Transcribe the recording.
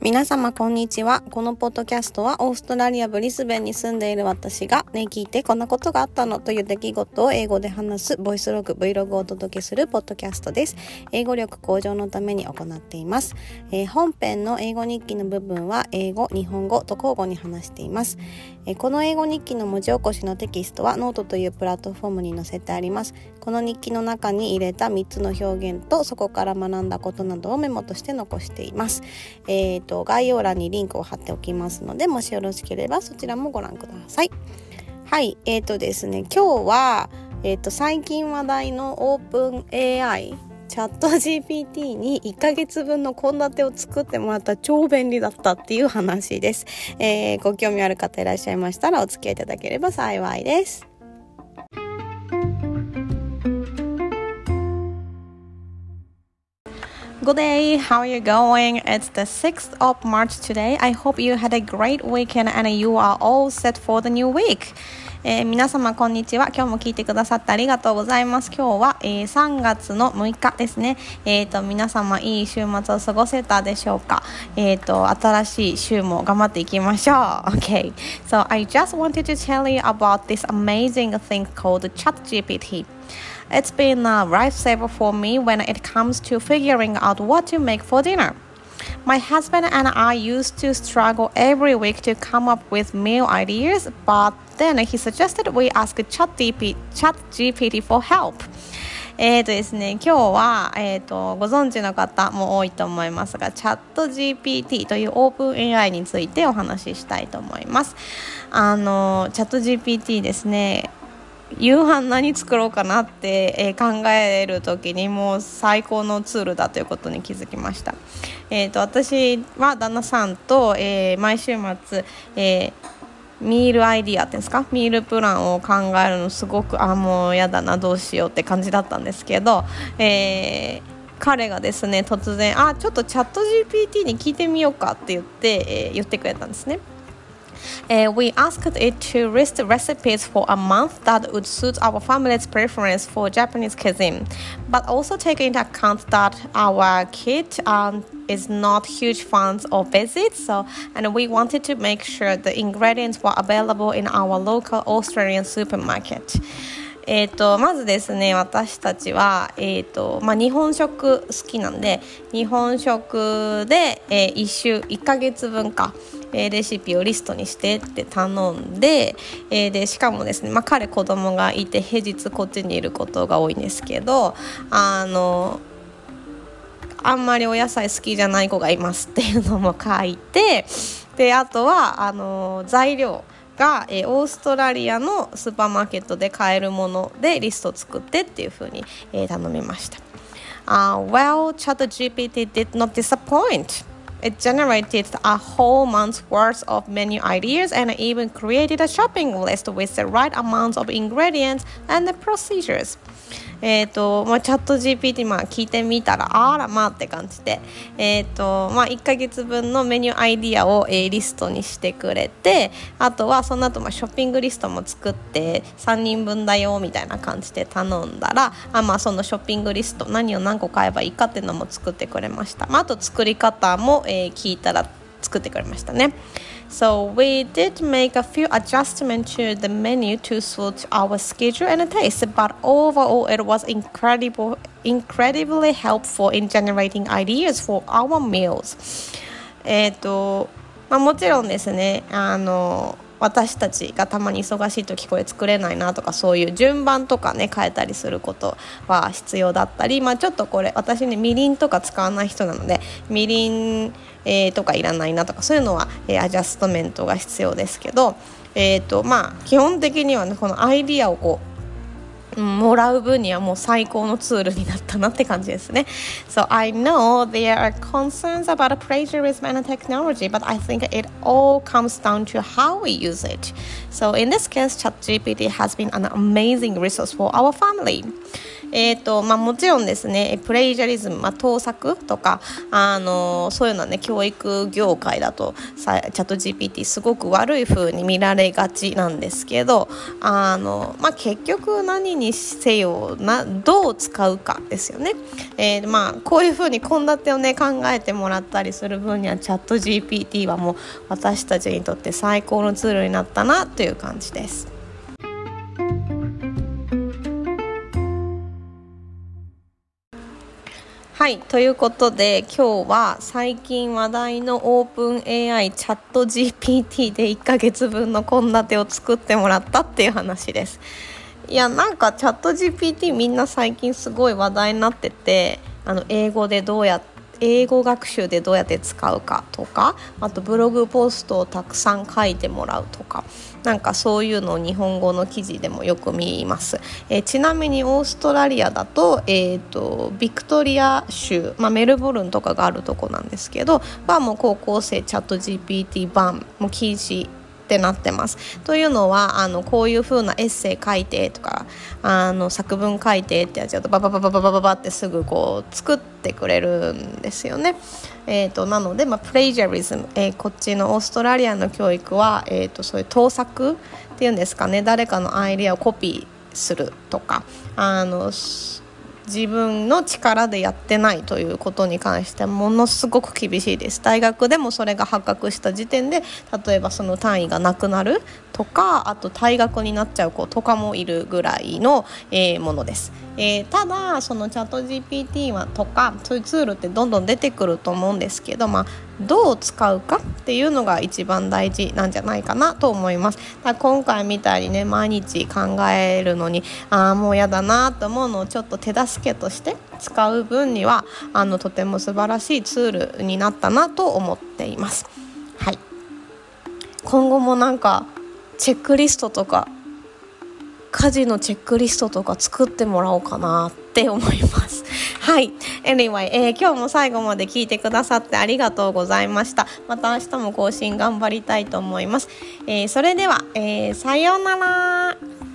皆様こんにちは。このポッドキャストはオーストラリアブリスベンに住んでいる私がね、聞いてこんなことがあったのという出来事を英語で話すボイスログ Vlog をお届けするポッドキャストです。英語力向上のために行っています。えー、本編の英語日記の部分は英語、日本語と交互に話しています。え、この英語日記の文字起こしのテキストはノートというプラットフォームに載せてあります。この日記の中に入れた3つの表現とそこから学んだことなどをメモとして残しています。えーと概要欄にリンクを貼っておきますので、もしよろしければそちらもご覧ください。はい、えーとですね、今日は、えーと、最近話題のオープン AI チャット GPT に1ヶ月分の献立を作ってもらった超便利だったっていう話です、えー、ご興味ある方いらっしゃいましたらお付き合いいただければ幸いです。Good day, how are you going? It's the 6th of March today. I hope you had a great weekend and you are all set for the new week. えー、皆様こんにちは。今日も聞いてくださってありがとうございます。今日は、えー、3月の6日ですね。えっ、ー、と、皆様いい週末を過ごせたでしょうかえっ、と、新しい週も頑張っていきましょう。Okay. So I just wanted to tell you about this amazing thing called ChatGPT. It's been a lifesaver for me when it comes to figuring out what to make for dinner. My husband and I used to struggle every week to come up with meal ideas, but then he suggested we ask ChatGPT for help. えーとですね、今日は、えーと、ご存知の方も多いと思いますが、チャット GPT というオープン AI についてお話ししたいと思います。あの、チャット GPT ですね、 夕飯何作ろうかなって、えー、考える時にもう最高のツールだということに気づきました、えーと、私は旦那さんと、えー、毎週末、えー、ミールアイディアっていうんですか？ミールプランを考えるのすごくあもうやだなどうしようって感じだったんですけど、えー、彼がですね突然あちょっとチャット GPT に聞いてみようかって言って、えー、言ってくれたんですね。Uh, we asked it to list recipes for a month that would suit our family's preference for Japanese cuisine, but also take into account that our kid um, is not huge fans of visits, so and we wanted to make sure the ingredients were available in our local Australian supermarket. えーと、まずですね私たちは、えーとまあ、日本食好きなんで日本食で、えー、1週1ヶ月分か、 え、レシピをリストにしてって頼んで,、え、でしかもですね、まあ、彼子供がいて平日こっちにいることが多いんですけどあのあんまりお野菜好きじゃない子がいますっていうのも書いてであとはあの材料が、えー、オーストラリアのスーパーマーケットで買えるものでリスト作ってっていうふうに、えー、頼みました。Uh, well, ChatGPT did not disappoint. It generated a whole month's worth of menu ideas and even created a shopping list with the right amount of ingredients and the procedures. えーとまあ、チャット GPT、まあ、聞いてみたらあらまあって感じで、えーとまあ、1ヶ月分のメニューアイディアを、えー、リストにしてくれてあとはその後、まあショッピングリストも作って3人分だよみたいな感じで頼んだらあ、まあ、そのショッピングリスト何を何個買えばいいかっていうのも作ってくれました、まあ、あと作り方も、えー、聞いたら作ってくれましたね。So we did make a few adjustments to the menu to suit our schedule and taste, but overall it was incredible, incredibly helpful in generating ideas for our meals. えっと、まあ、もちろんですね、あの 私たちがたまに忙しい時これ作れないなとかそういう順番とかね変えたりすることは必要だったり、まあ、ちょっとこれ私ねみりんとか使わない人なのでみりん、えー、とかいらないなとかそういうのは、えー、アジャストメントが必要ですけど、えーとまあ、基本的にはねこのアイディアをこうもらう分にはもう最高のツールになったなって感じですね。So I know there are concerns about plagiarism and technology, but I think it all comes down to how we use it. So in this case, ChatGPT has been an amazing resource for our family. えーとまあ、もちろんですねプレイジャリズム、まあ、盗作とか、あのそういうのはね教育業界だとさチャット GPT すごく悪い風に見られがちなんですけどあの、まあ、結局何にせよなどう使うかですよね。えーまあ、こういう風に献立をね考えてもらったりする分にはチャット GPT はもう私たちにとって最高のツールになったなという感じです。はいということで今日は最近話題のオープン AI チャット GPT で1ヶ月分の献立を作ってもらったっていう話です。いやなんかチャット GPT みんな最近すごい話題になっててあの英語でどうやって英語学習でどうやって使うかとかあとブログポストをたくさん書いてもらうとか。なんかそういうのを日本語の記事でもよく見ます、えー、ちなみにオーストラリアだと,、えーと、ビクトリア州、まあ、メルボルンとかがあるとこなんですけどバーも高校生チャット GPT 版も禁止ってなってます。というのはあのこういう風なエッセイ書いてとかあの作文書いてってやつだとババババババババってすぐこう作ってくれるんですよね。えーと、なので、まあ、プレイジャリズム、えー、こっちのオーストラリアの教育は、えーと、そういう盗作っていうんですかね誰かのアイデアをコピーするとかあの自分の力でやってないということに関してものすごく厳しいです。大学でもそれが発覚した時点で例えばその単位がなくなる。とかあと退学になっちゃう子とかもいるぐらいの、えー、ものです、えー、ただそのチャット GPT はとかそういうツールってどんどん出てくると思うんですけど、まあ、どう使うかっていうのが一番大事なんじゃないかなと思います。だ今回みたいにね毎日考えるのにああもうやだなと思うのをちょっと手助けとして使う分にはあのとても素晴らしいツールになったなと思っています。はい。今後もなんかチェックリストとか家事のチェックリストとか作ってもらおうかなって思います。はい。Anyway、えー、今日も最後まで聞いてくださってありがとうございました。また明日も更新頑張りたいと思います。えー、それでは、えー、さようなら。